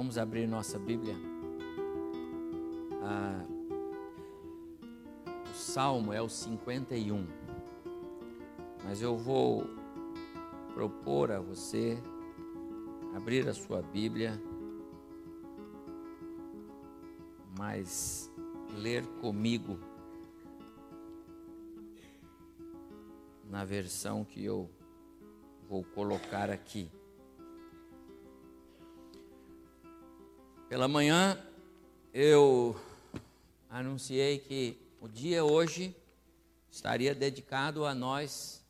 Vamos abrir nossa Bíblia. Ah, o salmo é o 51. Mas eu vou propor a você abrir a sua Bíblia, mas ler comigo na versão que eu vou colocar aqui. Pela manhã eu anunciei que o dia hoje estaria dedicado a nós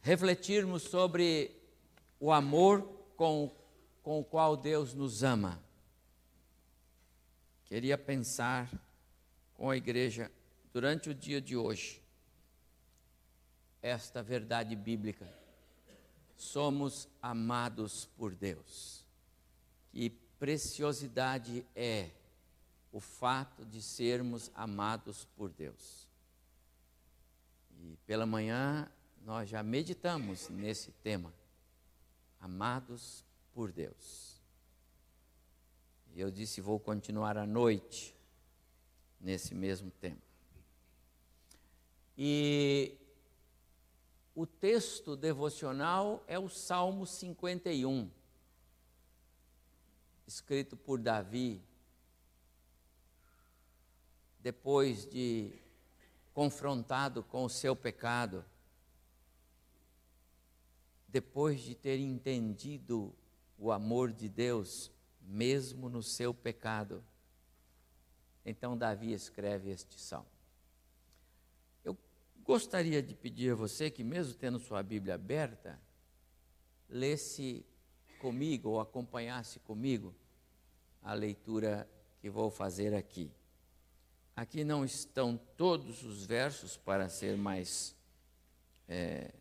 refletirmos sobre o amor com, com o qual Deus nos ama. Queria pensar com a igreja durante o dia de hoje esta verdade bíblica. Somos amados por Deus. Que preciosidade é o fato de sermos amados por Deus. E pela manhã nós já meditamos nesse tema, amados por Deus. E eu disse, vou continuar à noite nesse mesmo tema. E o texto devocional é o Salmo 51 escrito por Davi, depois de confrontado com o seu pecado, depois de ter entendido o amor de Deus, mesmo no seu pecado. Então, Davi escreve este salmo. Eu gostaria de pedir a você que, mesmo tendo sua Bíblia aberta, lesse comigo ou acompanhasse comigo a leitura que vou fazer aqui. Aqui não estão todos os versos para ser mais é,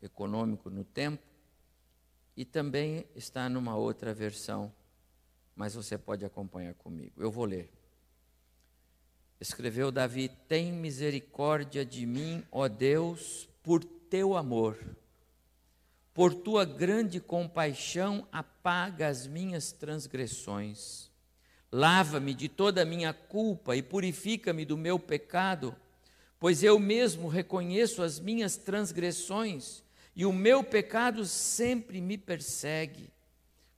econômico no tempo, e também está numa outra versão, mas você pode acompanhar comigo. Eu vou ler. Escreveu Davi: Tem misericórdia de mim, ó Deus, por teu amor por tua grande compaixão, apaga as minhas transgressões. Lava-me de toda a minha culpa e purifica-me do meu pecado, pois eu mesmo reconheço as minhas transgressões e o meu pecado sempre me persegue.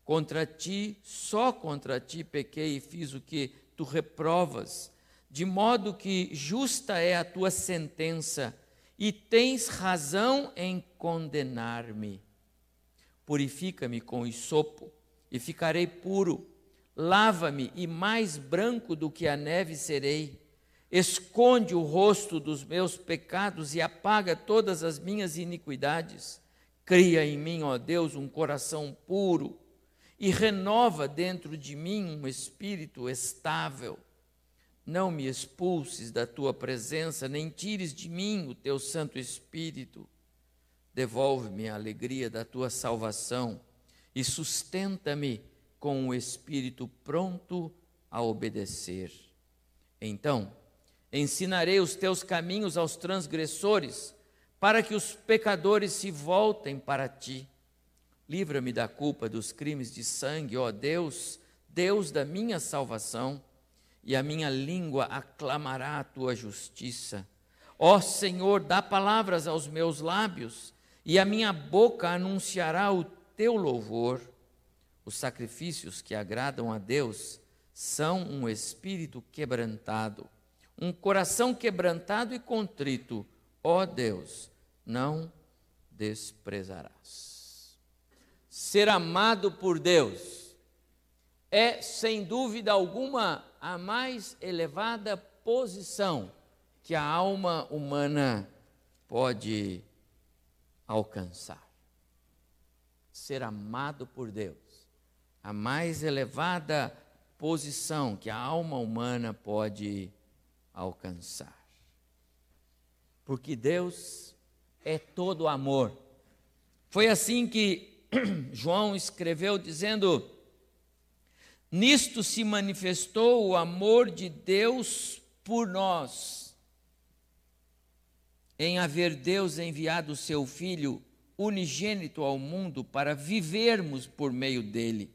Contra ti, só contra ti pequei e fiz o que tu reprovas, de modo que justa é a tua sentença e tens razão em condenar-me. Purifica-me com isopo e ficarei puro. Lava-me e mais branco do que a neve serei. Esconde o rosto dos meus pecados e apaga todas as minhas iniquidades. Cria em mim, ó Deus, um coração puro e renova dentro de mim um espírito estável. Não me expulses da tua presença, nem tires de mim o teu Santo Espírito. Devolve-me a alegria da tua salvação e sustenta-me com o espírito pronto a obedecer. Então, ensinarei os teus caminhos aos transgressores, para que os pecadores se voltem para ti. Livra-me da culpa dos crimes de sangue, ó Deus, Deus da minha salvação, e a minha língua aclamará a tua justiça. Ó Senhor, dá palavras aos meus lábios e a minha boca anunciará o teu louvor. Os sacrifícios que agradam a Deus são um espírito quebrantado, um coração quebrantado e contrito. Ó Deus, não desprezarás. Ser amado por Deus é, sem dúvida alguma, a mais elevada posição que a alma humana pode alcançar. Ser amado por Deus, a mais elevada posição que a alma humana pode alcançar. Porque Deus é todo amor. Foi assim que João escreveu dizendo: Nisto se manifestou o amor de Deus por nós em haver Deus enviado o seu Filho unigênito ao mundo para vivermos por meio dele.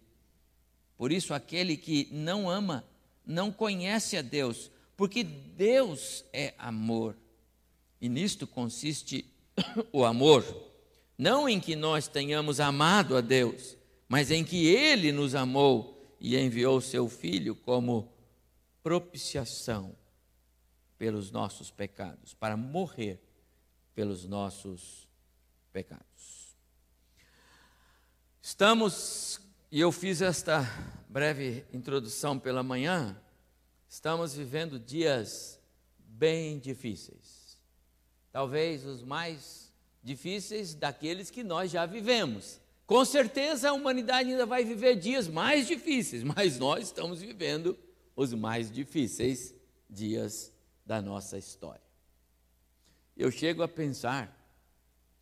Por isso, aquele que não ama não conhece a Deus, porque Deus é amor. E nisto consiste o amor, não em que nós tenhamos amado a Deus, mas em que Ele nos amou e enviou seu Filho como propiciação pelos nossos pecados, para morrer pelos nossos pecados. Estamos, e eu fiz esta breve introdução pela manhã, estamos vivendo dias bem difíceis. Talvez os mais difíceis daqueles que nós já vivemos. Com certeza a humanidade ainda vai viver dias mais difíceis, mas nós estamos vivendo os mais difíceis dias da nossa história. Eu chego a pensar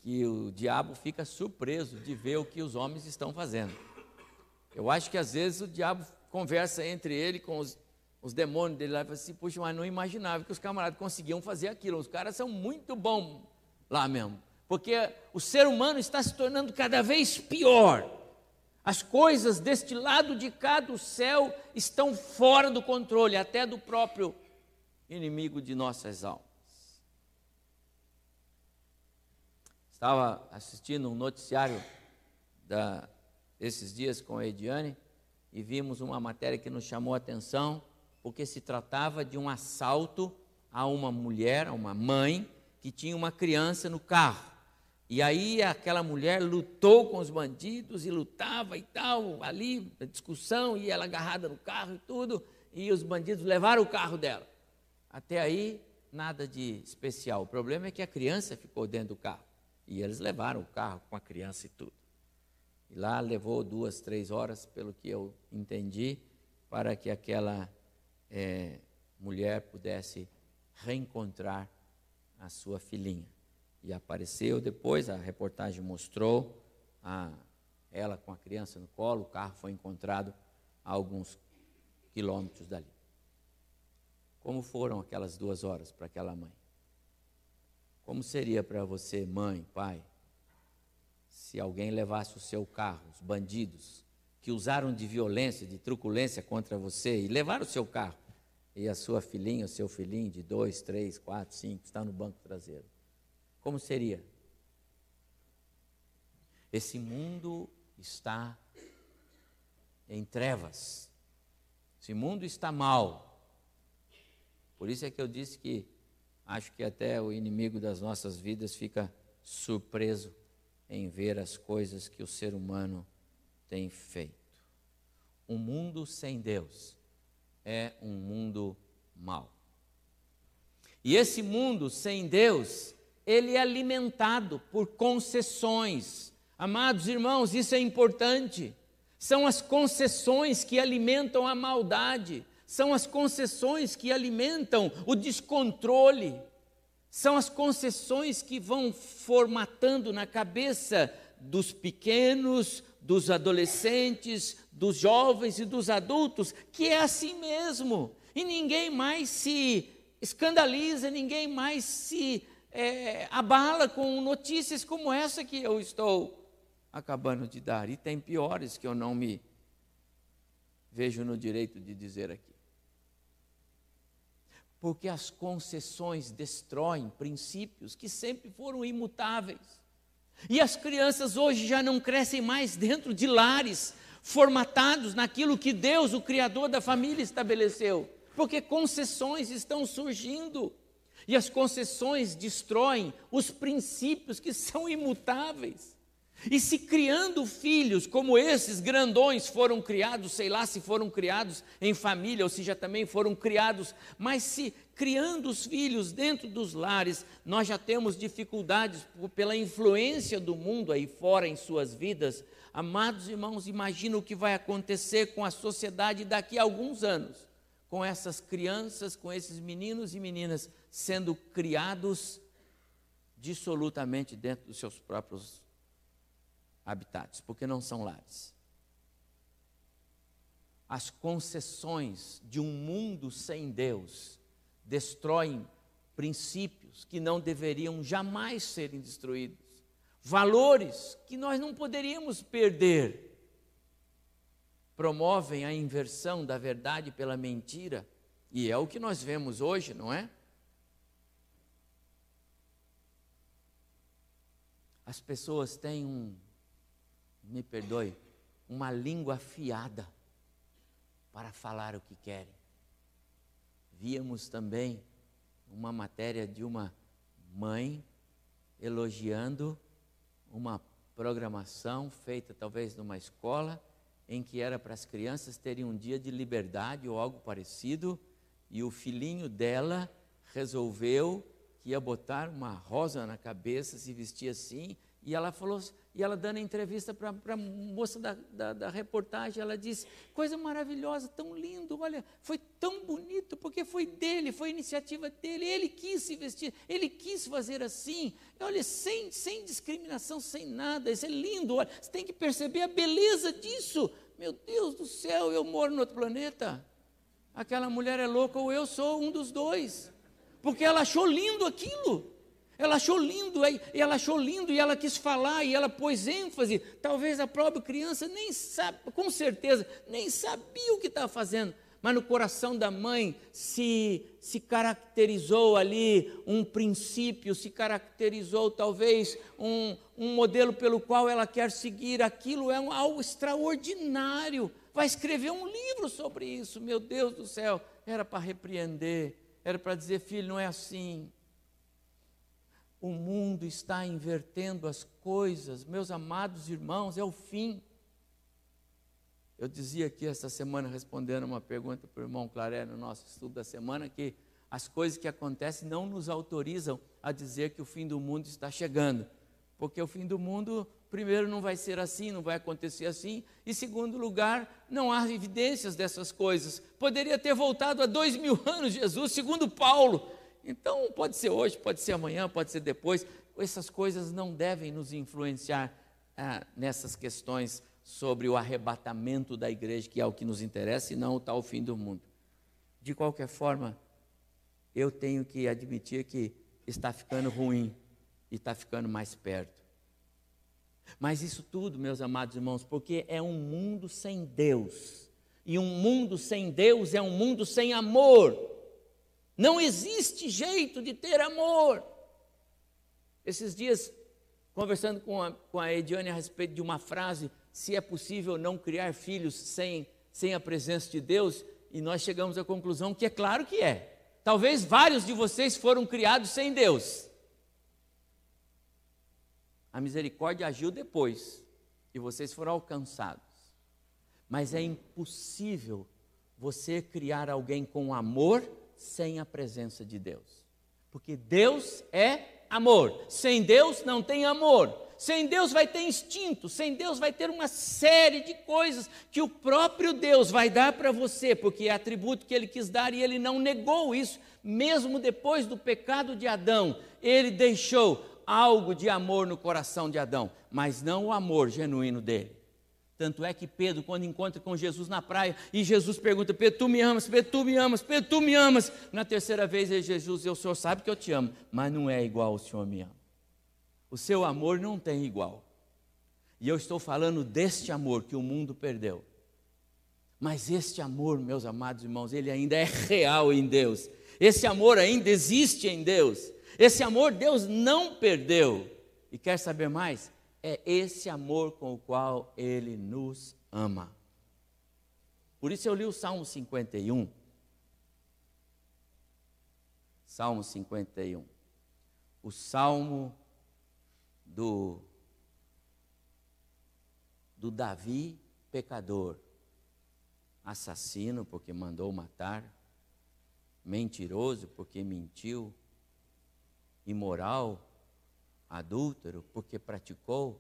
que o diabo fica surpreso de ver o que os homens estão fazendo. Eu acho que às vezes o diabo conversa entre ele com os, os demônios dele lá e fala assim: Puxa, mas não imaginava que os camaradas conseguiam fazer aquilo. Os caras são muito bons lá mesmo. Porque o ser humano está se tornando cada vez pior. As coisas deste lado de cá do céu estão fora do controle, até do próprio inimigo de nossas almas. Estava assistindo um noticiário da, esses dias com a Ediane e vimos uma matéria que nos chamou a atenção, porque se tratava de um assalto a uma mulher, a uma mãe, que tinha uma criança no carro. E aí aquela mulher lutou com os bandidos e lutava e tal, ali, discussão, e ela agarrada no carro e tudo, e os bandidos levaram o carro dela. Até aí, nada de especial. O problema é que a criança ficou dentro do carro. E eles levaram o carro com a criança e tudo. E lá levou duas, três horas, pelo que eu entendi, para que aquela é, mulher pudesse reencontrar a sua filhinha e apareceu depois, a reportagem mostrou a, ela com a criança no colo, o carro foi encontrado a alguns quilômetros dali. Como foram aquelas duas horas para aquela mãe? Como seria para você, mãe, pai, se alguém levasse o seu carro, os bandidos, que usaram de violência, de truculência contra você, e levaram o seu carro, e a sua filhinha, o seu filhinho de dois, três, quatro, cinco, está no banco traseiro? como seria? Esse mundo está em trevas. Esse mundo está mal. Por isso é que eu disse que acho que até o inimigo das nossas vidas fica surpreso em ver as coisas que o ser humano tem feito. Um mundo sem Deus é um mundo mau. E esse mundo sem Deus ele é alimentado por concessões. Amados irmãos, isso é importante. São as concessões que alimentam a maldade, são as concessões que alimentam o descontrole, são as concessões que vão formatando na cabeça dos pequenos, dos adolescentes, dos jovens e dos adultos, que é assim mesmo. E ninguém mais se escandaliza, ninguém mais se é, abala com notícias como essa que eu estou acabando de dar. E tem piores que eu não me vejo no direito de dizer aqui. Porque as concessões destroem princípios que sempre foram imutáveis. E as crianças hoje já não crescem mais dentro de lares formatados naquilo que Deus, o Criador da família, estabeleceu. Porque concessões estão surgindo. E as concessões destroem os princípios que são imutáveis. E se criando filhos como esses grandões foram criados, sei lá se foram criados em família ou se já também foram criados, mas se criando os filhos dentro dos lares, nós já temos dificuldades pela influência do mundo aí fora em suas vidas. Amados irmãos, imagina o que vai acontecer com a sociedade daqui a alguns anos, com essas crianças, com esses meninos e meninas sendo criados dissolutamente dentro dos seus próprios habitats, porque não são lares. As concessões de um mundo sem Deus destroem princípios que não deveriam jamais serem destruídos. valores que nós não poderíamos perder. Promovem a inversão da verdade pela mentira, e é o que nós vemos hoje, não é? As pessoas têm um, me perdoe, uma língua afiada para falar o que querem. Víamos também uma matéria de uma mãe elogiando uma programação feita talvez numa escola em que era para as crianças terem um dia de liberdade ou algo parecido, e o filhinho dela resolveu que ia botar uma rosa na cabeça, se vestir assim, e ela falou, e ela dando entrevista para a moça da, da, da, reportagem, ela disse, coisa maravilhosa, tão lindo, olha, foi tão bonito, porque foi dele, foi iniciativa dele, ele quis se vestir, ele quis fazer assim, olha, sem, sem discriminação, sem nada, isso é lindo, olha, você tem que perceber a beleza disso, meu Deus do céu, eu moro no outro planeta, aquela mulher é louca ou eu sou um dos dois, porque ela achou lindo aquilo, ela achou lindo, e ela achou lindo e ela quis falar e ela pôs ênfase. Talvez a própria criança nem sabe, com certeza, nem sabia o que estava fazendo. Mas no coração da mãe se, se caracterizou ali um princípio, se caracterizou talvez um, um modelo pelo qual ela quer seguir. Aquilo é um, algo extraordinário. Vai escrever um livro sobre isso, meu Deus do céu. Era para repreender, era para dizer, filho, não é assim o mundo está invertendo as coisas, meus amados irmãos, é o fim. Eu dizia aqui essa semana, respondendo uma pergunta para o irmão Claré no nosso estudo da semana, que as coisas que acontecem não nos autorizam a dizer que o fim do mundo está chegando. Porque o fim do mundo, primeiro, não vai ser assim, não vai acontecer assim, e segundo lugar, não há evidências dessas coisas. Poderia ter voltado há dois mil anos, Jesus, segundo Paulo, então, pode ser hoje, pode ser amanhã, pode ser depois. Essas coisas não devem nos influenciar ah, nessas questões sobre o arrebatamento da igreja, que é o que nos interessa, e não o tal fim do mundo. De qualquer forma, eu tenho que admitir que está ficando ruim e está ficando mais perto. Mas isso tudo, meus amados irmãos, porque é um mundo sem Deus. E um mundo sem Deus é um mundo sem amor. Não existe jeito de ter amor. Esses dias, conversando com a, com a Ediane a respeito de uma frase, se é possível não criar filhos sem, sem a presença de Deus, e nós chegamos à conclusão que é claro que é. Talvez vários de vocês foram criados sem Deus. A misericórdia agiu depois, e vocês foram alcançados. Mas é impossível você criar alguém com amor sem a presença de Deus. Porque Deus é amor. Sem Deus não tem amor. Sem Deus vai ter instinto, sem Deus vai ter uma série de coisas que o próprio Deus vai dar para você, porque é atributo que ele quis dar e ele não negou isso, mesmo depois do pecado de Adão. Ele deixou algo de amor no coração de Adão, mas não o amor genuíno dele. Tanto é que Pedro, quando encontra com Jesus na praia, e Jesus pergunta: Pedro, tu me amas, Pedro, tu me amas, Pedro, tu me amas. Na terceira vez, Jesus, o Senhor sabe que eu te amo, mas não é igual o Senhor me ama. O seu amor não tem igual. E eu estou falando deste amor que o mundo perdeu. Mas este amor, meus amados irmãos, ele ainda é real em Deus. Esse amor ainda existe em Deus. Esse amor Deus não perdeu. E quer saber mais? É esse amor com o qual ele nos ama. Por isso eu li o Salmo 51. Salmo 51. O salmo do do Davi pecador, assassino porque mandou matar, mentiroso porque mentiu, imoral adúltero porque praticou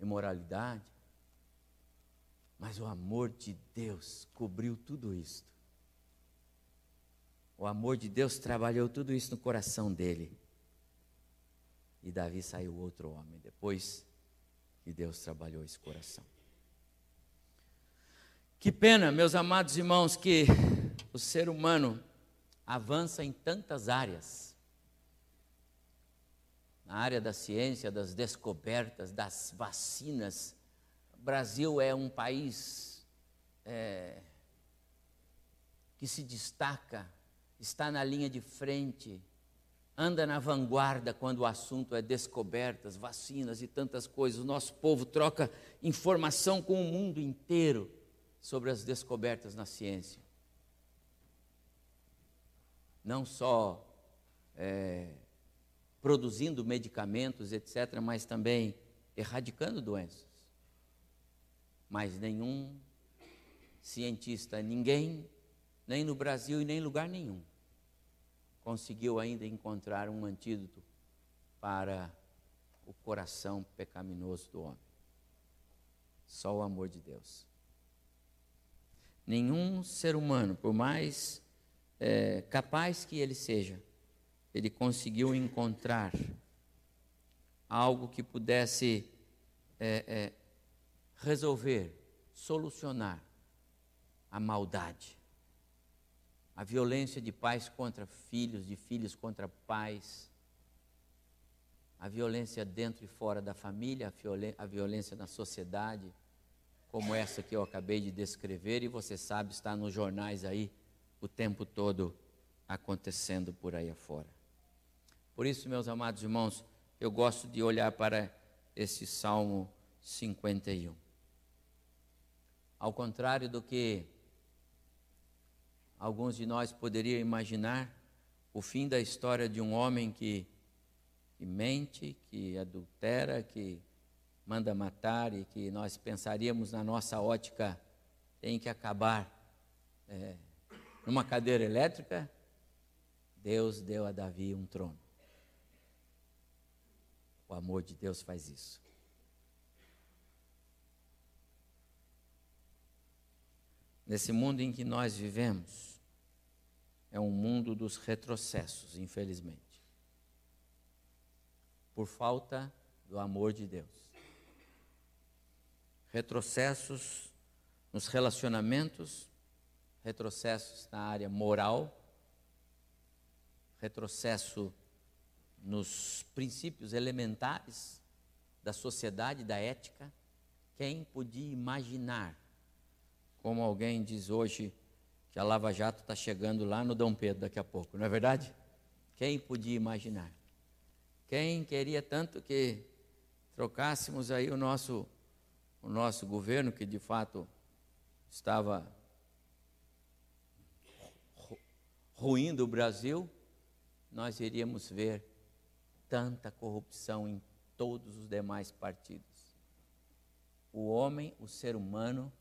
imoralidade. Mas o amor de Deus cobriu tudo isto. O amor de Deus trabalhou tudo isso no coração dele. E Davi saiu outro homem depois que Deus trabalhou esse coração. Que pena, meus amados irmãos, que o ser humano avança em tantas áreas na área da ciência, das descobertas, das vacinas. O Brasil é um país é, que se destaca, está na linha de frente, anda na vanguarda quando o assunto é descobertas, vacinas e tantas coisas. O nosso povo troca informação com o mundo inteiro sobre as descobertas na ciência. Não só é, produzindo medicamentos, etc., mas também erradicando doenças. Mas nenhum cientista, ninguém, nem no Brasil e nem em lugar nenhum, conseguiu ainda encontrar um antídoto para o coração pecaminoso do homem. Só o amor de Deus. Nenhum ser humano, por mais é, capaz que ele seja, ele conseguiu encontrar algo que pudesse é, é, resolver, solucionar a maldade, a violência de pais contra filhos, de filhos contra pais, a violência dentro e fora da família, a violência na sociedade, como essa que eu acabei de descrever, e você sabe, está nos jornais aí o tempo todo acontecendo por aí afora. Por isso, meus amados irmãos, eu gosto de olhar para esse Salmo 51. Ao contrário do que alguns de nós poderiam imaginar, o fim da história de um homem que, que mente, que adultera, que manda matar e que nós pensaríamos na nossa ótica tem que acabar é, numa cadeira elétrica, Deus deu a Davi um trono. O amor de Deus faz isso. Nesse mundo em que nós vivemos, é um mundo dos retrocessos, infelizmente. Por falta do amor de Deus. Retrocessos nos relacionamentos, retrocessos na área moral, retrocesso nos princípios elementares da sociedade, da ética. Quem podia imaginar, como alguém diz hoje, que a Lava Jato está chegando lá no Dom Pedro daqui a pouco, não é verdade? Quem podia imaginar? Quem queria tanto que trocássemos aí o nosso, o nosso governo, que de fato estava ruindo o Brasil, nós iríamos ver tanta corrupção em todos os demais partidos. O homem, o ser humano,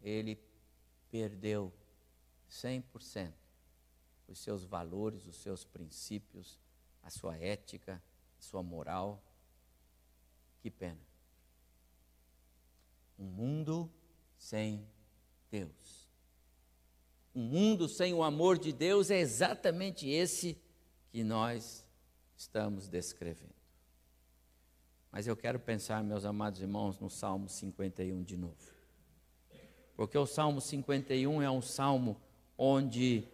ele perdeu 100% os seus valores, os seus princípios, a sua ética, a sua moral. Que pena. Um mundo sem Deus. Um mundo sem o amor de Deus é exatamente esse que nós estamos descrevendo. Mas eu quero pensar, meus amados irmãos, no Salmo 51 de novo. Porque o Salmo 51 é um salmo onde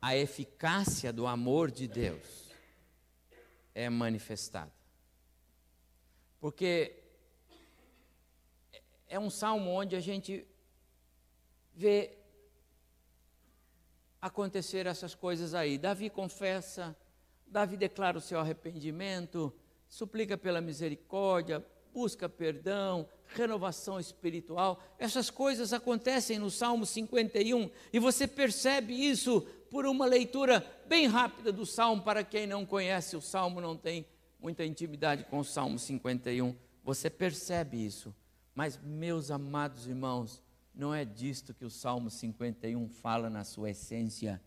a eficácia do amor de Deus é manifestada. Porque é um salmo onde a gente vê acontecer essas coisas aí. Davi confessa Davi declara o seu arrependimento, suplica pela misericórdia, busca perdão, renovação espiritual. Essas coisas acontecem no Salmo 51 e você percebe isso por uma leitura bem rápida do Salmo. Para quem não conhece o Salmo, não tem muita intimidade com o Salmo 51, você percebe isso. Mas, meus amados irmãos, não é disto que o Salmo 51 fala na sua essência.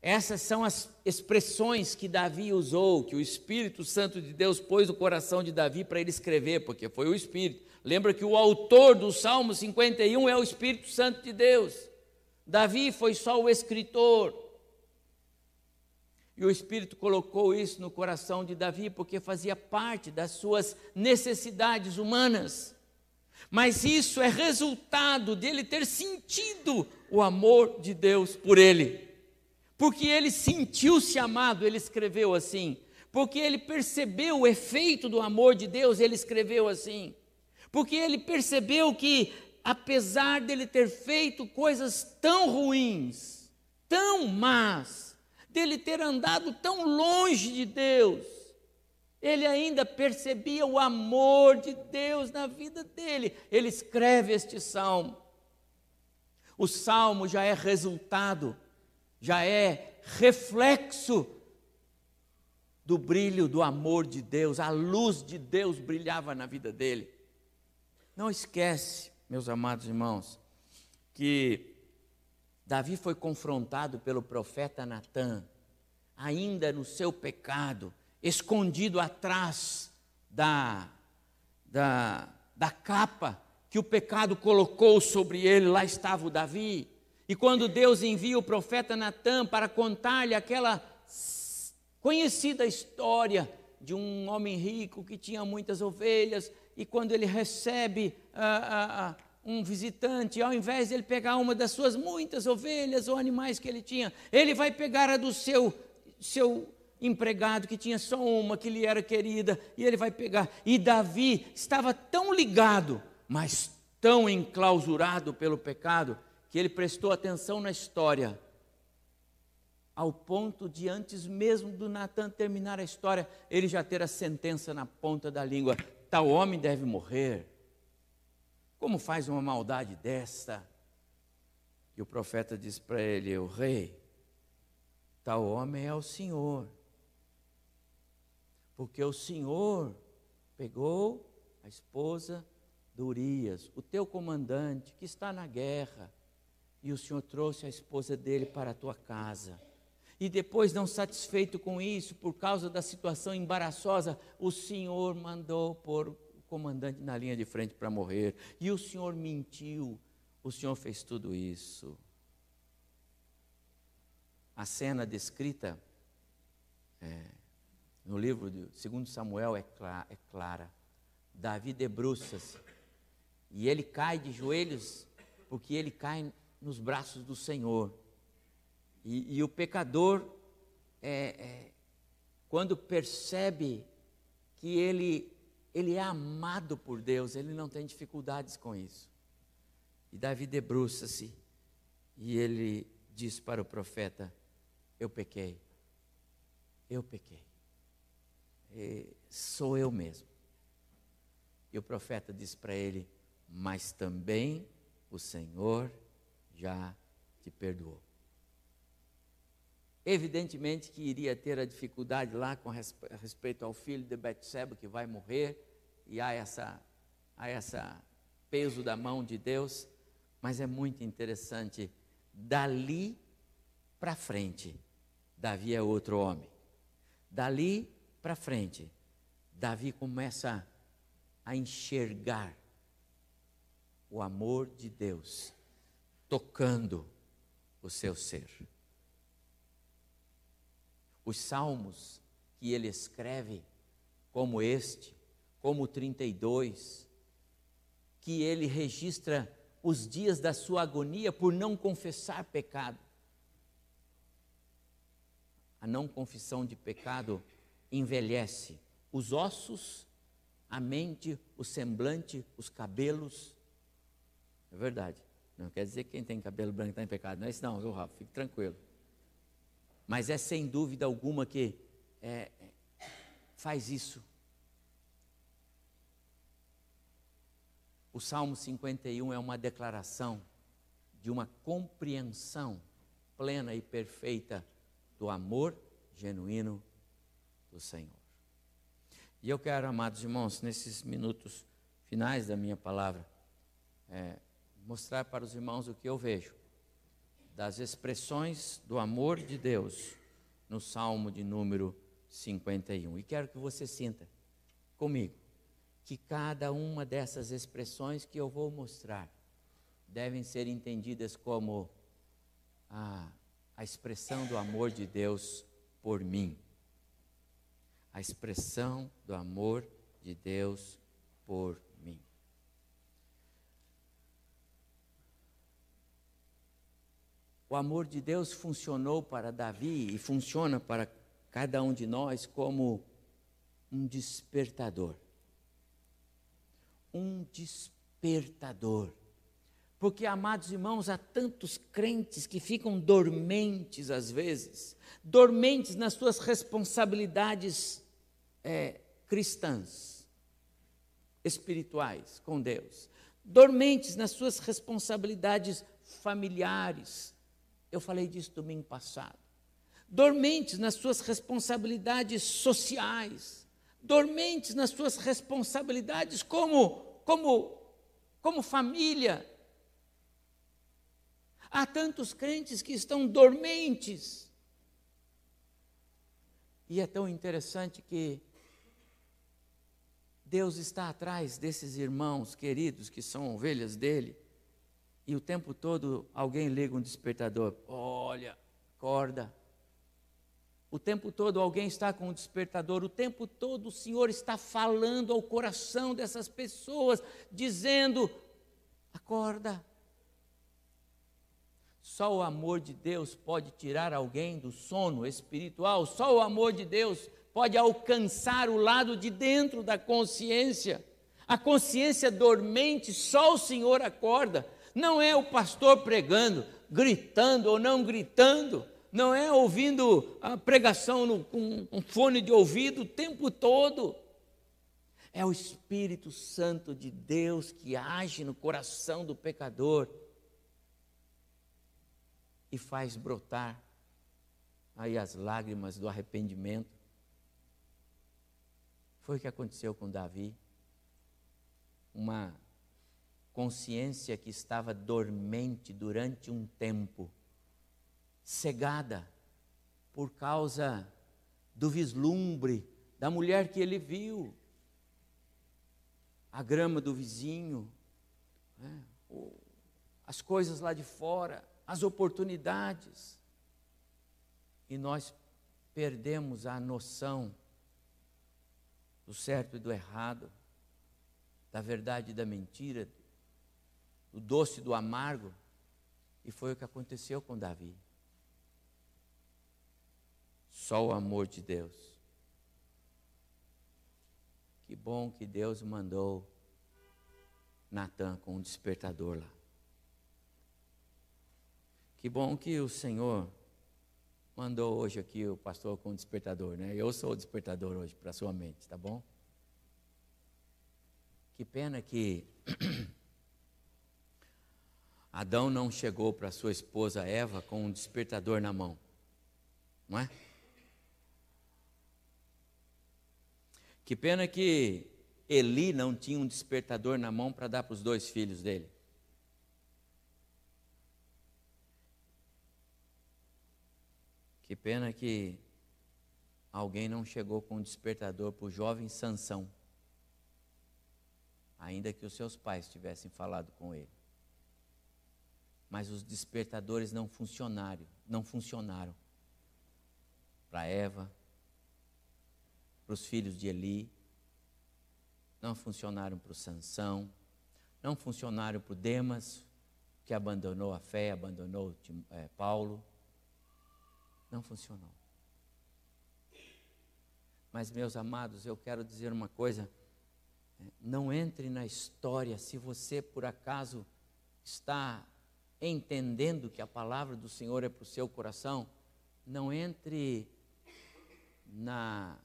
Essas são as expressões que Davi usou, que o Espírito Santo de Deus pôs no coração de Davi para ele escrever, porque foi o Espírito. Lembra que o autor do Salmo 51 é o Espírito Santo de Deus. Davi foi só o escritor. E o Espírito colocou isso no coração de Davi porque fazia parte das suas necessidades humanas. Mas isso é resultado dele ter sentido o amor de Deus por ele. Porque ele sentiu-se amado, ele escreveu assim. Porque ele percebeu o efeito do amor de Deus, ele escreveu assim. Porque ele percebeu que, apesar dele ter feito coisas tão ruins, tão más, dele ter andado tão longe de Deus, ele ainda percebia o amor de Deus na vida dele. Ele escreve este salmo. O salmo já é resultado, já é reflexo do brilho do amor de Deus, a luz de Deus brilhava na vida dele. Não esquece, meus amados irmãos, que Davi foi confrontado pelo profeta Natã, ainda no seu pecado, escondido atrás da, da, da capa que o pecado colocou sobre ele, lá estava o Davi. E quando Deus envia o profeta Natã para contar-lhe aquela conhecida história de um homem rico que tinha muitas ovelhas, e quando ele recebe ah, ah, ah, um visitante, ao invés de ele pegar uma das suas muitas ovelhas ou animais que ele tinha, ele vai pegar a do seu, seu empregado que tinha só uma, que lhe era querida, e ele vai pegar. E Davi estava tão ligado, mas tão enclausurado pelo pecado, que ele prestou atenção na história, ao ponto de antes mesmo do Natan terminar a história, ele já ter a sentença na ponta da língua: tal homem deve morrer. Como faz uma maldade desta? E o profeta diz para ele: O rei, tal homem é o Senhor porque o Senhor pegou a esposa de Urias, o teu comandante que está na guerra, e o Senhor trouxe a esposa dele para a tua casa. E depois, não satisfeito com isso, por causa da situação embaraçosa, o Senhor mandou pôr o comandante na linha de frente para morrer. E o Senhor mentiu, o Senhor fez tudo isso. A cena descrita é, no livro de 2 Samuel é, é clara. Davi debruça-se e ele cai de joelhos porque ele cai nos braços do Senhor. E, e o pecador, é, é, quando percebe que ele, ele é amado por Deus, ele não tem dificuldades com isso. E Davi debruça-se e ele diz para o profeta: Eu pequei, eu pequei é, sou eu mesmo. E o profeta diz para ele: Mas também o Senhor já te perdoou. Evidentemente que iria ter a dificuldade lá com respeito ao filho de Betseba que vai morrer, e há essa, há essa peso da mão de Deus, mas é muito interessante. Dali para frente, Davi é outro homem. Dali para frente, Davi começa a enxergar o amor de Deus tocando o seu ser. Os salmos que ele escreve, como este, como o 32, que ele registra os dias da sua agonia por não confessar pecado. A não confissão de pecado envelhece os ossos, a mente, o semblante, os cabelos. É verdade. Não quer dizer que quem tem cabelo branco está em pecado. Não é isso não, viu, Rafa? Fique tranquilo. Mas é sem dúvida alguma que é, faz isso. O Salmo 51 é uma declaração de uma compreensão plena e perfeita do amor genuíno do Senhor. E eu quero, amados irmãos, nesses minutos finais da minha palavra, é, mostrar para os irmãos o que eu vejo das expressões do amor de Deus no Salmo de número 51. E quero que você sinta comigo que cada uma dessas expressões que eu vou mostrar devem ser entendidas como a, a expressão do amor de Deus por mim a expressão do amor de Deus por mim. O amor de Deus funcionou para Davi e funciona para cada um de nós como um despertador. Um despertador. Porque, amados irmãos, há tantos crentes que ficam dormentes às vezes, dormentes nas suas responsabilidades é, cristãs, espirituais com Deus, dormentes nas suas responsabilidades familiares. Eu falei disso domingo passado. Dormentes nas suas responsabilidades sociais, dormentes nas suas responsabilidades como como como família, Há tantos crentes que estão dormentes. E é tão interessante que Deus está atrás desses irmãos queridos que são ovelhas dele, e o tempo todo alguém liga um despertador. Olha, acorda. O tempo todo alguém está com um despertador, o tempo todo o Senhor está falando ao coração dessas pessoas, dizendo: acorda, só o amor de Deus pode tirar alguém do sono espiritual, só o amor de Deus pode alcançar o lado de dentro da consciência. A consciência dormente, só o Senhor acorda. Não é o pastor pregando, gritando ou não gritando, não é ouvindo a pregação no, com um fone de ouvido o tempo todo. É o Espírito Santo de Deus que age no coração do pecador e faz brotar aí as lágrimas do arrependimento. Foi o que aconteceu com Davi. Uma consciência que estava dormente durante um tempo, cegada por causa do vislumbre da mulher que ele viu, a grama do vizinho, né? as coisas lá de fora as oportunidades. E nós perdemos a noção do certo e do errado, da verdade e da mentira, do doce e do amargo, e foi o que aconteceu com Davi. Só o amor de Deus. Que bom que Deus mandou Natan com um despertador lá. Que bom que o Senhor mandou hoje aqui o pastor com o despertador, né? Eu sou o despertador hoje para sua mente, tá bom? Que pena que Adão não chegou para sua esposa Eva com um despertador na mão, não é? Que pena que Eli não tinha um despertador na mão para dar para os dois filhos dele. Que pena que alguém não chegou com um despertador para o jovem Sansão, ainda que os seus pais tivessem falado com ele. Mas os despertadores não funcionaram, não funcionaram para Eva, para os filhos de Eli, não funcionaram para o Sansão, não funcionaram para o Demas, que abandonou a fé, abandonou é, Paulo não funcionou. Mas, meus amados, eu quero dizer uma coisa: não entre na história se você, por acaso, está entendendo que a palavra do Senhor é para o seu coração, não entre na,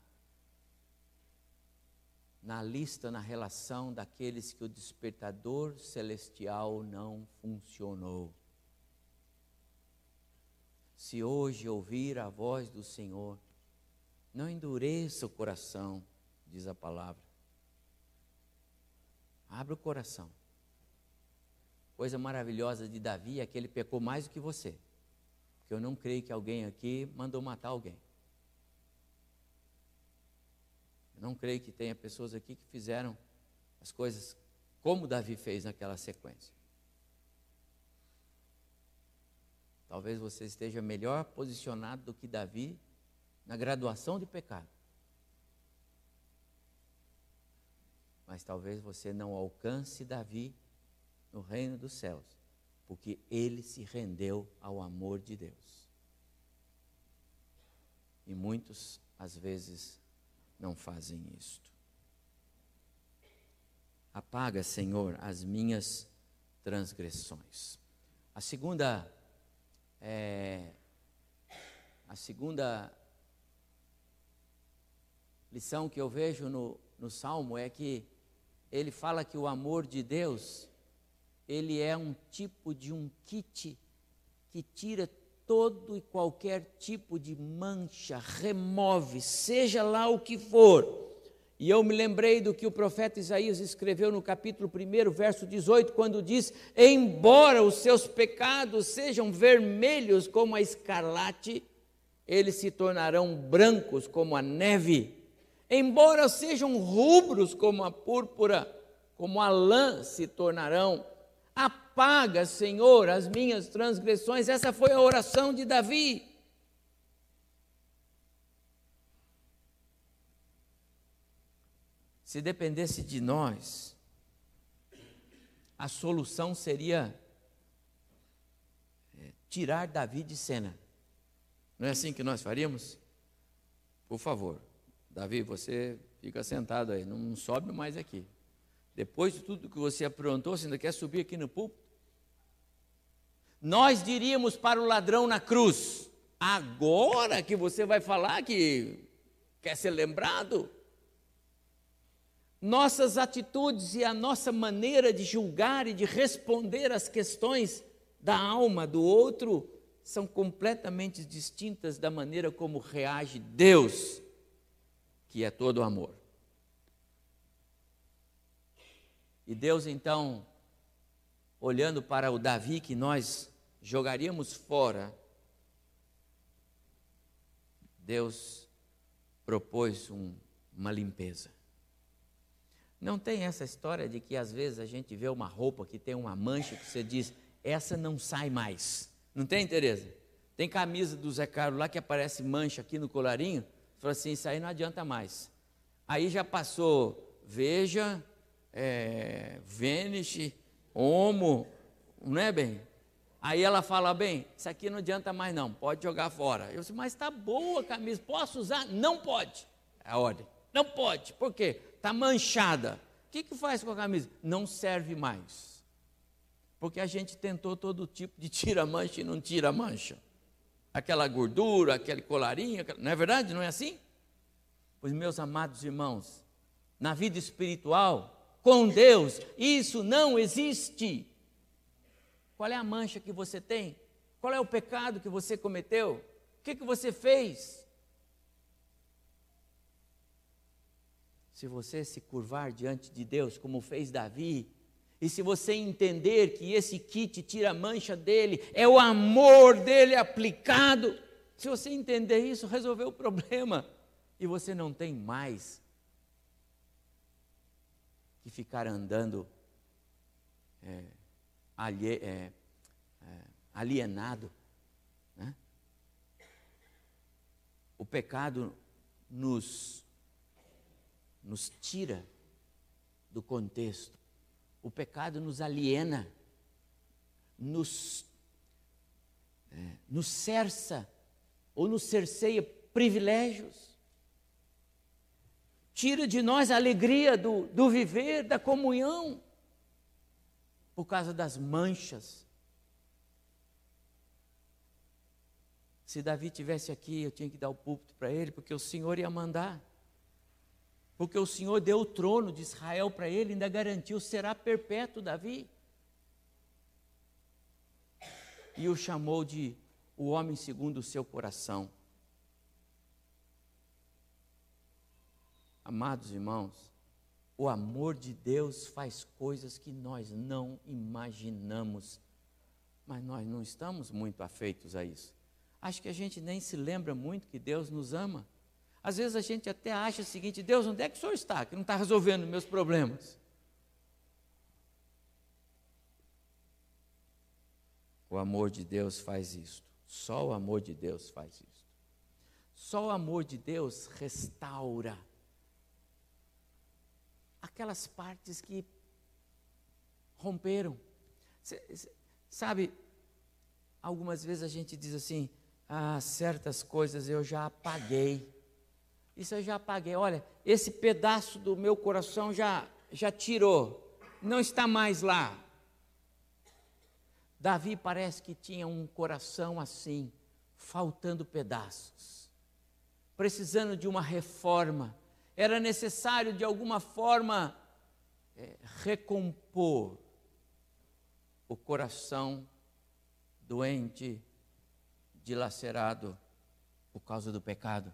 na lista, na relação daqueles que o despertador celestial não funcionou. Se hoje ouvir a voz do Senhor, não endureça o coração, diz a palavra. Abra o coração. Coisa maravilhosa de Davi é que ele pecou mais do que você. Porque eu não creio que alguém aqui mandou matar alguém. Eu não creio que tenha pessoas aqui que fizeram as coisas como Davi fez naquela sequência. Talvez você esteja melhor posicionado do que Davi na graduação de pecado. Mas talvez você não alcance Davi no reino dos céus, porque ele se rendeu ao amor de Deus. E muitos, às vezes, não fazem isto. Apaga, Senhor, as minhas transgressões. A segunda, é, a segunda lição que eu vejo no, no Salmo é que ele fala que o amor de Deus, ele é um tipo de um kit que tira todo e qualquer tipo de mancha, remove, seja lá o que for. E eu me lembrei do que o profeta Isaías escreveu no capítulo 1, verso 18, quando diz: Embora os seus pecados sejam vermelhos como a escarlate, eles se tornarão brancos como a neve embora sejam rubros como a púrpura, como a lã se tornarão. Apaga, Senhor, as minhas transgressões. Essa foi a oração de Davi. Se dependesse de nós, a solução seria é, tirar Davi de cena. Não é assim que nós faríamos? Por favor, Davi, você fica sentado aí, não sobe mais aqui. Depois de tudo que você aprontou, você ainda quer subir aqui no púlpito? Nós diríamos para o ladrão na cruz: agora que você vai falar que quer ser lembrado? Nossas atitudes e a nossa maneira de julgar e de responder às questões da alma do outro são completamente distintas da maneira como reage Deus que é todo amor. E Deus então, olhando para o Davi que nós jogaríamos fora, Deus propôs um, uma limpeza. Não tem essa história de que às vezes a gente vê uma roupa que tem uma mancha que você diz, essa não sai mais. Não tem, Tereza? Tem camisa do Zé Carlos lá que aparece mancha aqui no colarinho. Falou assim: isso aí não adianta mais. Aí já passou Veja, é, Vênus, Homo, não é bem? Aí ela fala, bem, isso aqui não adianta mais não, pode jogar fora. Eu disse, mas está boa a camisa, posso usar? Não pode. É a ordem. Não pode. Por quê? Está manchada. O que, que faz com a camisa? Não serve mais. Porque a gente tentou todo tipo de tira-mancha e não tira mancha aquela gordura, aquele colarinho, não é verdade? Não é assim? Pois, meus amados irmãos, na vida espiritual, com Deus, isso não existe. Qual é a mancha que você tem? Qual é o pecado que você cometeu? O que, que você fez? Se você se curvar diante de Deus, como fez Davi, e se você entender que esse kit tira a mancha dele, é o amor dele aplicado, se você entender isso, resolveu o problema. E você não tem mais que ficar andando é, é, é, alienado. Né? O pecado nos, nos tira do contexto o pecado nos aliena, nos, é, nos cerça ou nos cerceia privilégios. Tira de nós a alegria do, do viver, da comunhão, por causa das manchas. Se Davi tivesse aqui, eu tinha que dar o púlpito para ele, porque o Senhor ia mandar porque o Senhor deu o trono de Israel para ele, ainda garantiu será perpétuo Davi. E o chamou de o homem segundo o seu coração. Amados irmãos, o amor de Deus faz coisas que nós não imaginamos, mas nós não estamos muito afeitos a isso. Acho que a gente nem se lembra muito que Deus nos ama. Às vezes a gente até acha o seguinte: Deus, onde é que o senhor está? Que não está resolvendo meus problemas. O amor de Deus faz isto. Só o amor de Deus faz isto. Só o amor de Deus restaura aquelas partes que romperam. Sabe, algumas vezes a gente diz assim: ah, certas coisas eu já apaguei. Isso eu já apaguei. Olha, esse pedaço do meu coração já, já tirou, não está mais lá. Davi parece que tinha um coração assim, faltando pedaços, precisando de uma reforma. Era necessário, de alguma forma, é, recompor o coração doente, dilacerado por causa do pecado.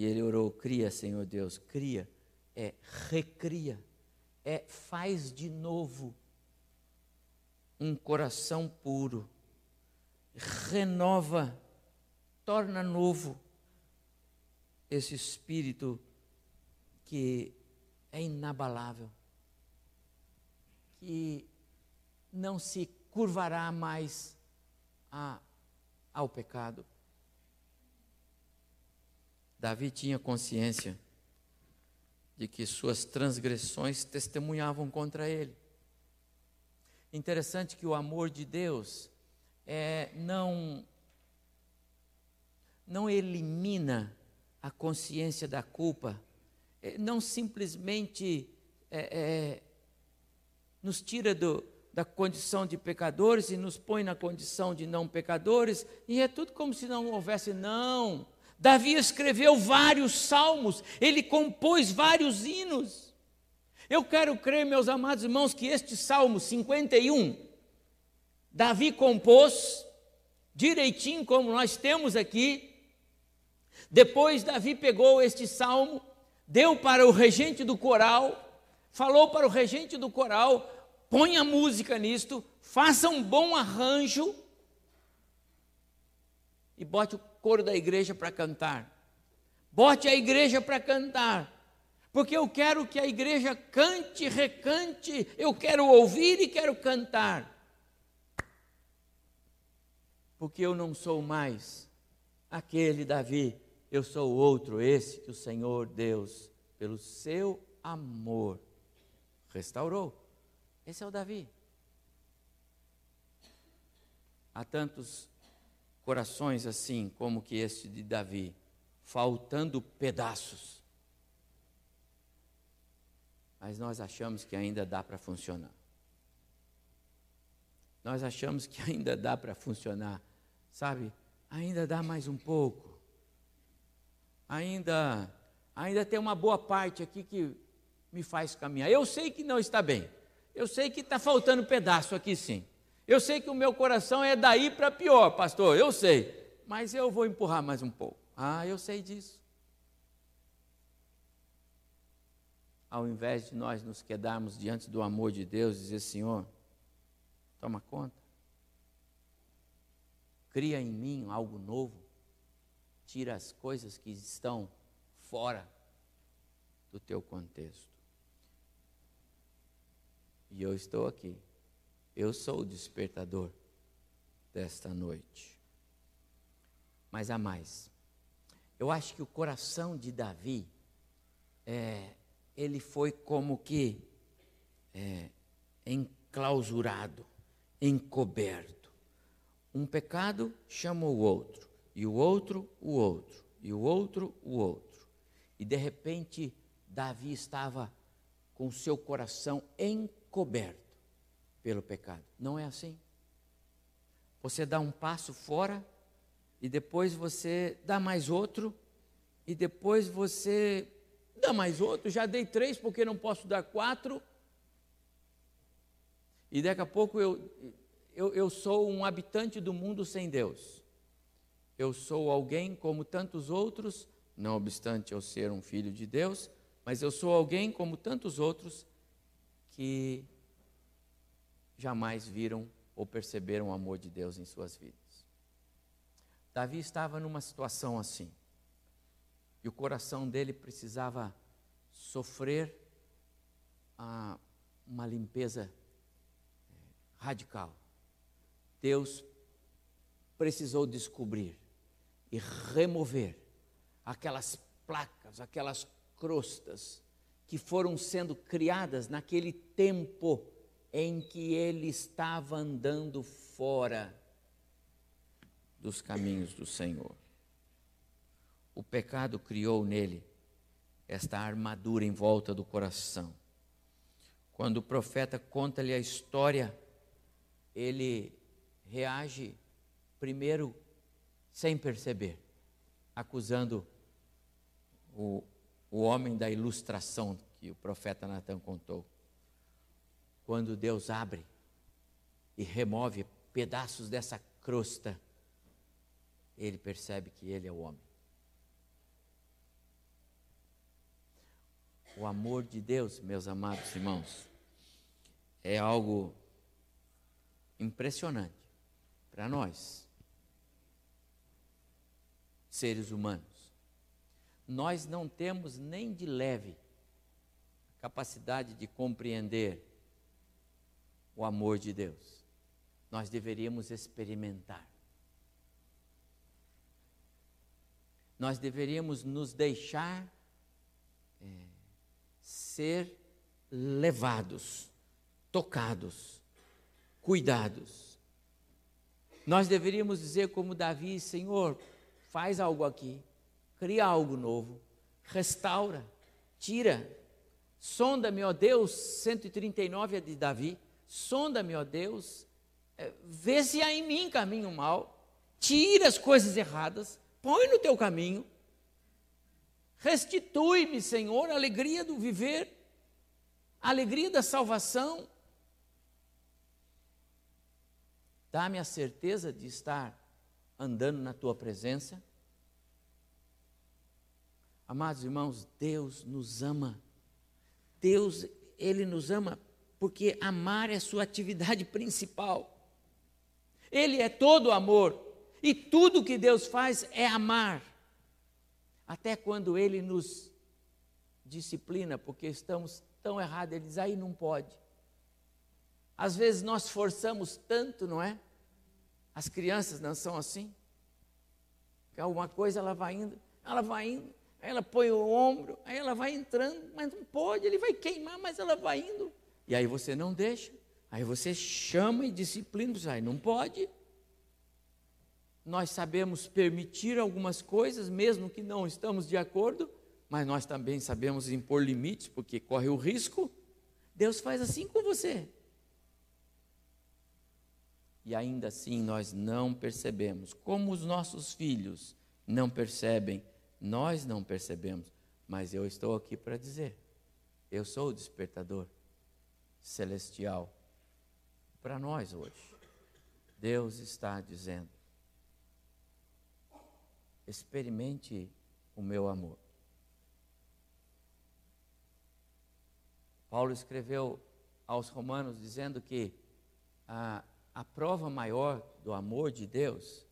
E ele orou: cria, Senhor Deus, cria, é recria, é faz de novo um coração puro, renova, torna novo esse espírito que é inabalável, que não se curvará mais a, ao pecado. Davi tinha consciência de que suas transgressões testemunhavam contra ele. Interessante que o amor de Deus é, não, não elimina a consciência da culpa, é, não simplesmente é, é, nos tira do, da condição de pecadores e nos põe na condição de não pecadores, e é tudo como se não houvesse, não. Davi escreveu vários salmos, ele compôs vários hinos. Eu quero crer, meus amados irmãos, que este salmo 51, Davi compôs direitinho, como nós temos aqui. Depois, Davi pegou este salmo, deu para o regente do coral, falou para o regente do coral: ponha música nisto, faça um bom arranjo e bote o coro da igreja para cantar. Bote a igreja para cantar. Porque eu quero que a igreja cante, recante, eu quero ouvir e quero cantar. Porque eu não sou mais aquele Davi, eu sou outro, esse que o Senhor Deus, pelo seu amor, restaurou. Esse é o Davi. Há tantos corações assim como que este de Davi, faltando pedaços. Mas nós achamos que ainda dá para funcionar. Nós achamos que ainda dá para funcionar, sabe? Ainda dá mais um pouco. Ainda ainda tem uma boa parte aqui que me faz caminhar. Eu sei que não está bem. Eu sei que está faltando pedaço aqui sim. Eu sei que o meu coração é daí para pior, pastor. Eu sei. Mas eu vou empurrar mais um pouco. Ah, eu sei disso. Ao invés de nós nos quedarmos diante do amor de Deus e dizer, Senhor, toma conta. Cria em mim algo novo. Tira as coisas que estão fora do teu contexto. E eu estou aqui. Eu sou o despertador desta noite. Mas há mais. Eu acho que o coração de Davi, é, ele foi como que é, enclausurado, encoberto. Um pecado chamou o outro, e o outro, o outro, e o outro, o outro. E de repente, Davi estava com seu coração encoberto coberto pelo pecado. Não é assim. Você dá um passo fora e depois você dá mais outro e depois você dá mais outro. Já dei três porque não posso dar quatro. E daqui a pouco eu, eu, eu sou um habitante do mundo sem Deus. Eu sou alguém como tantos outros, não obstante eu ser um filho de Deus, mas eu sou alguém como tantos outros que jamais viram ou perceberam o amor de Deus em suas vidas. Davi estava numa situação assim. E o coração dele precisava sofrer ah, uma limpeza eh, radical. Deus precisou descobrir e remover aquelas placas, aquelas crostas que foram sendo criadas naquele tempo em que ele estava andando fora dos caminhos do Senhor. O pecado criou nele esta armadura em volta do coração. Quando o profeta conta-lhe a história, ele reage primeiro sem perceber, acusando o, o homem da ilustração que o profeta Natan contou. Quando Deus abre e remove pedaços dessa crosta, ele percebe que ele é o homem. O amor de Deus, meus amados irmãos, é algo impressionante para nós, seres humanos. Nós não temos nem de leve capacidade de compreender o amor de Deus. Nós deveríamos experimentar. Nós deveríamos nos deixar é, ser levados, tocados, cuidados. Nós deveríamos dizer como Davi, Senhor, faz algo aqui, cria algo novo, restaura, tira, sonda-me, ó Deus, 139 é de Davi, sonda-me, ó Deus, é, vê se há em mim caminho mal, tira as coisas erradas, põe no teu caminho, restitui-me, Senhor, a alegria do viver, a alegria da salvação, dá-me a certeza de estar andando na tua presença. Amados irmãos, Deus nos ama. Deus, Ele nos ama porque amar é sua atividade principal. Ele é todo amor. E tudo que Deus faz é amar. Até quando Ele nos disciplina, porque estamos tão errados, Ele diz: aí não pode. Às vezes nós forçamos tanto, não é? As crianças não são assim? Que alguma coisa ela vai indo, ela vai indo, aí ela põe o ombro, aí ela vai entrando, mas não pode, ele vai queimar, mas ela vai indo. E aí você não deixa. Aí você chama e disciplina, aí não pode. Nós sabemos permitir algumas coisas, mesmo que não estamos de acordo, mas nós também sabemos impor limites, porque corre o risco. Deus faz assim com você. E ainda assim nós não percebemos. Como os nossos filhos não percebem, nós não percebemos. Mas eu estou aqui para dizer: eu sou o despertador celestial para nós hoje. Deus está dizendo: experimente o meu amor. Paulo escreveu aos Romanos dizendo que a, a prova maior do amor de Deus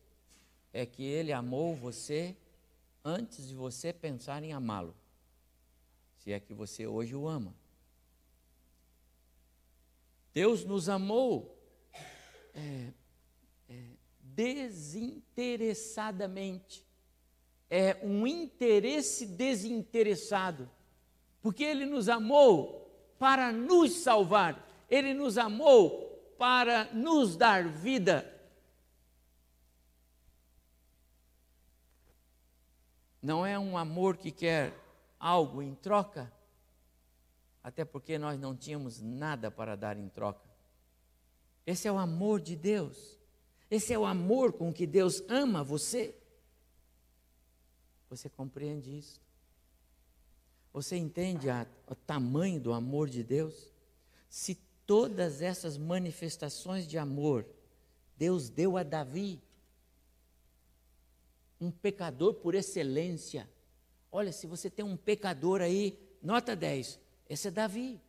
é que Ele amou você antes de você pensar em amá-lo, se é que você hoje o ama. Deus nos amou é, é, desinteressadamente. É um interesse desinteressado. Porque Ele nos amou para nos salvar. Ele nos amou para nos dar vida. Não é um amor que quer algo em troca, até porque nós não tínhamos nada para dar em troca. Esse é o amor de Deus. Esse é o amor com que Deus ama você. Você compreende isso? Você entende a, o tamanho do amor de Deus? Se todas essas manifestações de amor Deus deu a Davi, um pecador por excelência. Olha, se você tem um pecador aí, nota 10, esse é Davi.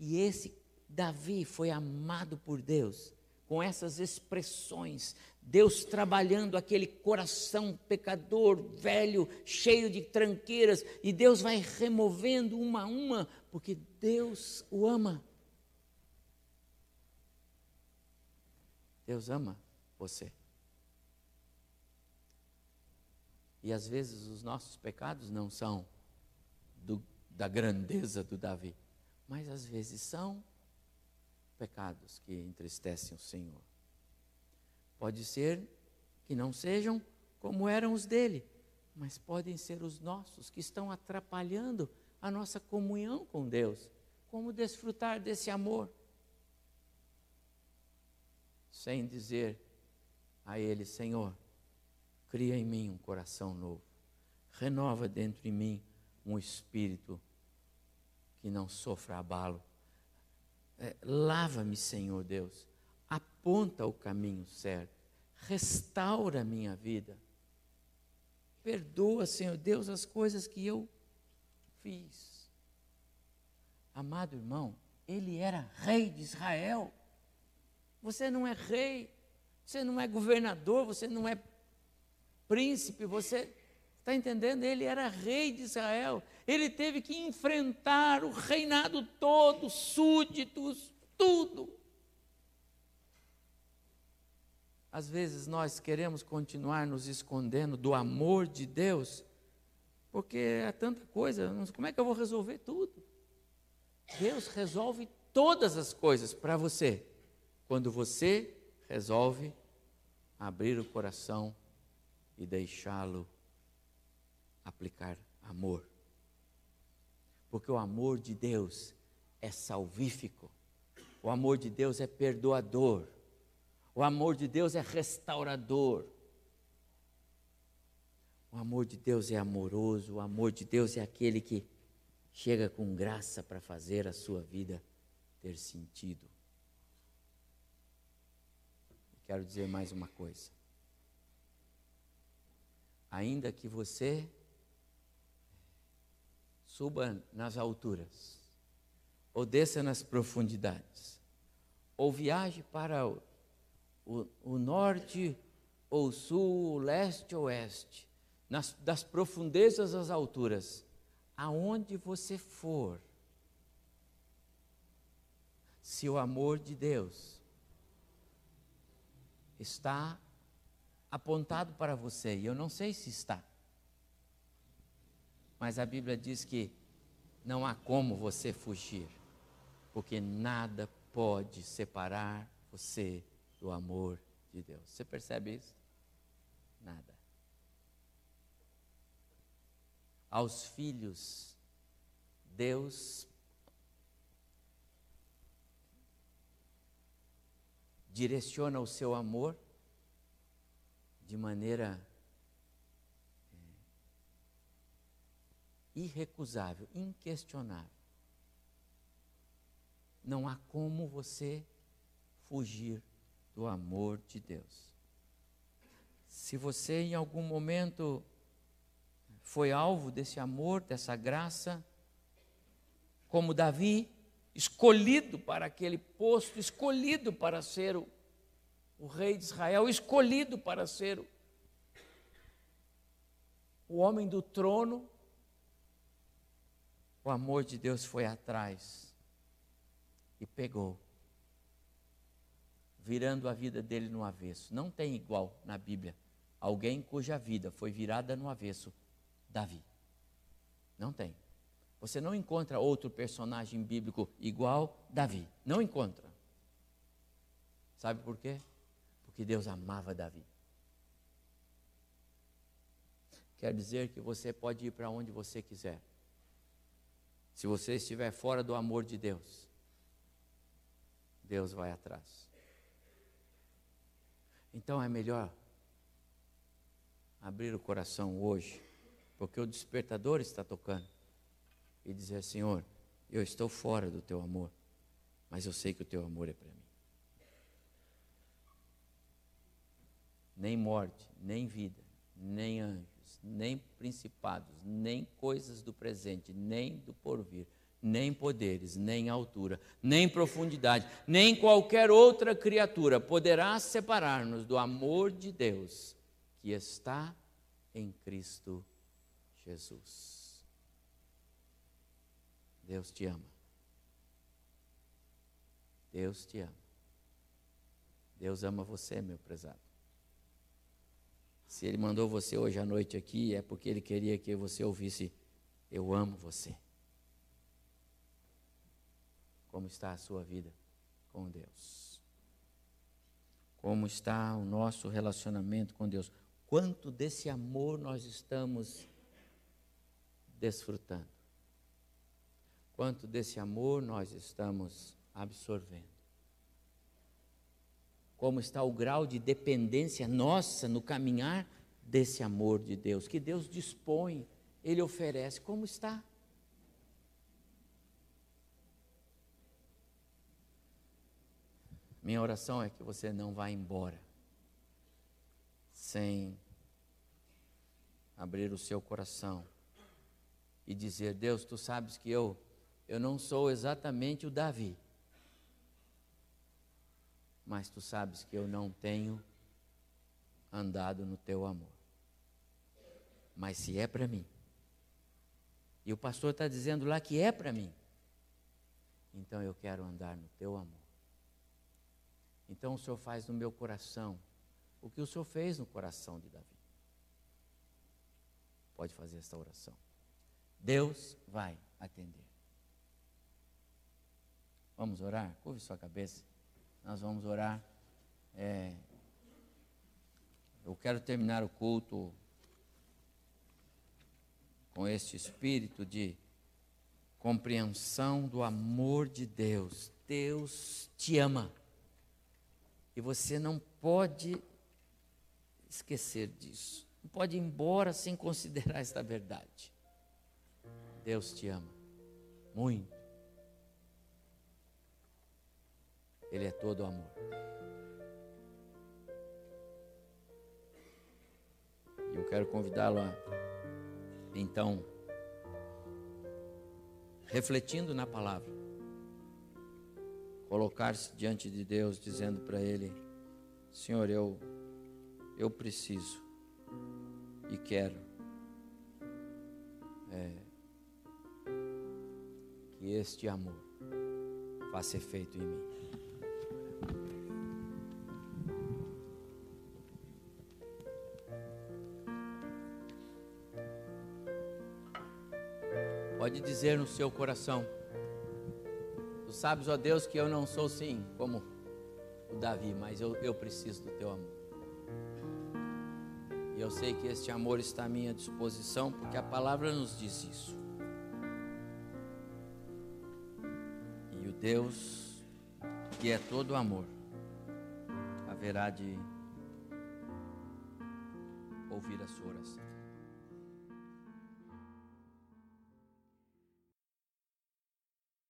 E esse Davi foi amado por Deus com essas expressões, Deus trabalhando aquele coração pecador, velho, cheio de tranqueiras, e Deus vai removendo uma a uma, porque Deus o ama. Deus ama você. E às vezes os nossos pecados não são da grandeza do Davi, mas às vezes são pecados que entristecem o Senhor. Pode ser que não sejam como eram os dele, mas podem ser os nossos que estão atrapalhando a nossa comunhão com Deus. Como desfrutar desse amor? Sem dizer a Ele, Senhor, cria em mim um coração novo, renova dentro de mim um espírito que não sofra abalo. É, Lava-me, Senhor Deus, aponta o caminho certo, restaura a minha vida. Perdoa, Senhor Deus, as coisas que eu fiz. Amado irmão, ele era rei de Israel. Você não é rei, você não é governador, você não é príncipe, você está entendendo? Ele era rei de Israel. Ele teve que enfrentar o reinado todo, súditos, tudo. Às vezes nós queremos continuar nos escondendo do amor de Deus, porque é tanta coisa, como é que eu vou resolver tudo? Deus resolve todas as coisas para você, quando você resolve abrir o coração e deixá-lo aplicar amor. Porque o amor de Deus é salvífico, o amor de Deus é perdoador, o amor de Deus é restaurador. O amor de Deus é amoroso, o amor de Deus é aquele que chega com graça para fazer a sua vida ter sentido. Quero dizer mais uma coisa. Ainda que você suba nas alturas, ou desça nas profundidades, ou viaje para o, o, o norte ou sul, leste ou oeste, nas, das profundezas às alturas, aonde você for, se o amor de Deus está apontado para você, e eu não sei se está, mas a Bíblia diz que não há como você fugir, porque nada pode separar você do amor de Deus. Você percebe isso? Nada. Aos filhos, Deus direciona o seu amor de maneira irrecusável, inquestionável. Não há como você fugir do amor de Deus. Se você em algum momento foi alvo desse amor, dessa graça, como Davi, escolhido para aquele posto, escolhido para ser o, o rei de Israel, escolhido para ser o, o homem do trono, o amor de Deus foi atrás e pegou, virando a vida dele no avesso. Não tem igual na Bíblia alguém cuja vida foi virada no avesso, Davi. Não tem. Você não encontra outro personagem bíblico igual Davi. Não encontra. Sabe por quê? Porque Deus amava Davi. Quer dizer que você pode ir para onde você quiser. Se você estiver fora do amor de Deus, Deus vai atrás. Então é melhor abrir o coração hoje, porque o despertador está tocando, e dizer: Senhor, eu estou fora do teu amor, mas eu sei que o teu amor é para mim. Nem morte, nem vida, nem anjo nem principados, nem coisas do presente, nem do porvir, nem poderes, nem altura, nem profundidade, nem qualquer outra criatura poderá separar-nos do amor de Deus que está em Cristo Jesus. Deus te ama. Deus te ama. Deus ama você, meu prezado. Se ele mandou você hoje à noite aqui, é porque ele queria que você ouvisse: Eu amo você. Como está a sua vida com Deus? Como está o nosso relacionamento com Deus? Quanto desse amor nós estamos desfrutando? Quanto desse amor nós estamos absorvendo? Como está o grau de dependência nossa no caminhar desse amor de Deus, que Deus dispõe, Ele oferece? Como está? Minha oração é que você não vá embora sem abrir o seu coração e dizer: Deus, tu sabes que eu eu não sou exatamente o Davi, mas tu sabes que eu não tenho andado no teu amor. Mas se é para mim, e o pastor está dizendo lá que é para mim, então eu quero andar no teu amor. Então o Senhor faz no meu coração o que o Senhor fez no coração de Davi. Pode fazer esta oração. Deus vai atender. Vamos orar? Curve sua cabeça. Nós vamos orar. É, eu quero terminar o culto com este espírito de compreensão do amor de Deus. Deus te ama. E você não pode esquecer disso. Não pode ir embora sem considerar esta verdade. Deus te ama muito. Ele é todo amor. E eu quero convidá-lo a, então, refletindo na palavra, colocar-se diante de Deus, dizendo para Ele: Senhor, eu, eu preciso e quero é, que este amor faça efeito em mim. Pode dizer no seu coração. Tu sabes, ó Deus, que eu não sou sim como o Davi, mas eu, eu preciso do teu amor. E eu sei que este amor está à minha disposição, porque a palavra nos diz isso. E o Deus que é todo amor, haverá de ouvir a sua oração.